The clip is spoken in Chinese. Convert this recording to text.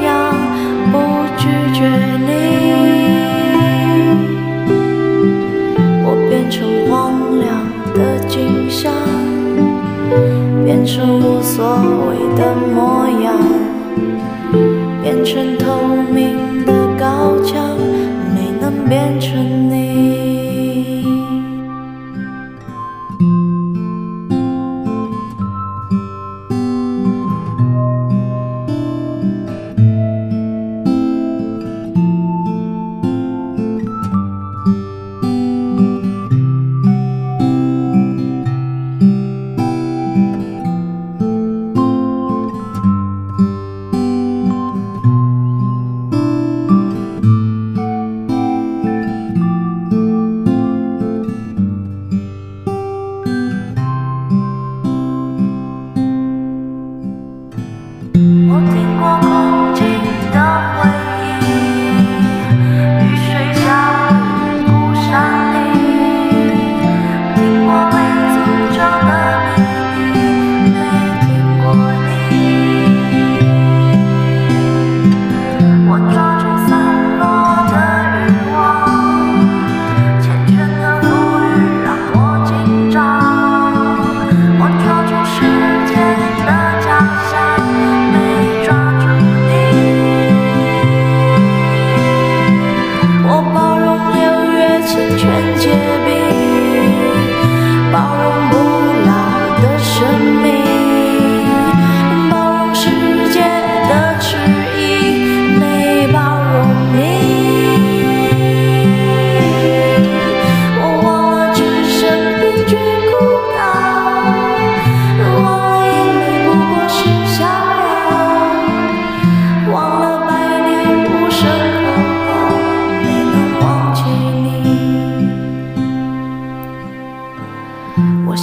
扬，拒绝你。我变成荒凉的景象变成无所谓的模样，变成透明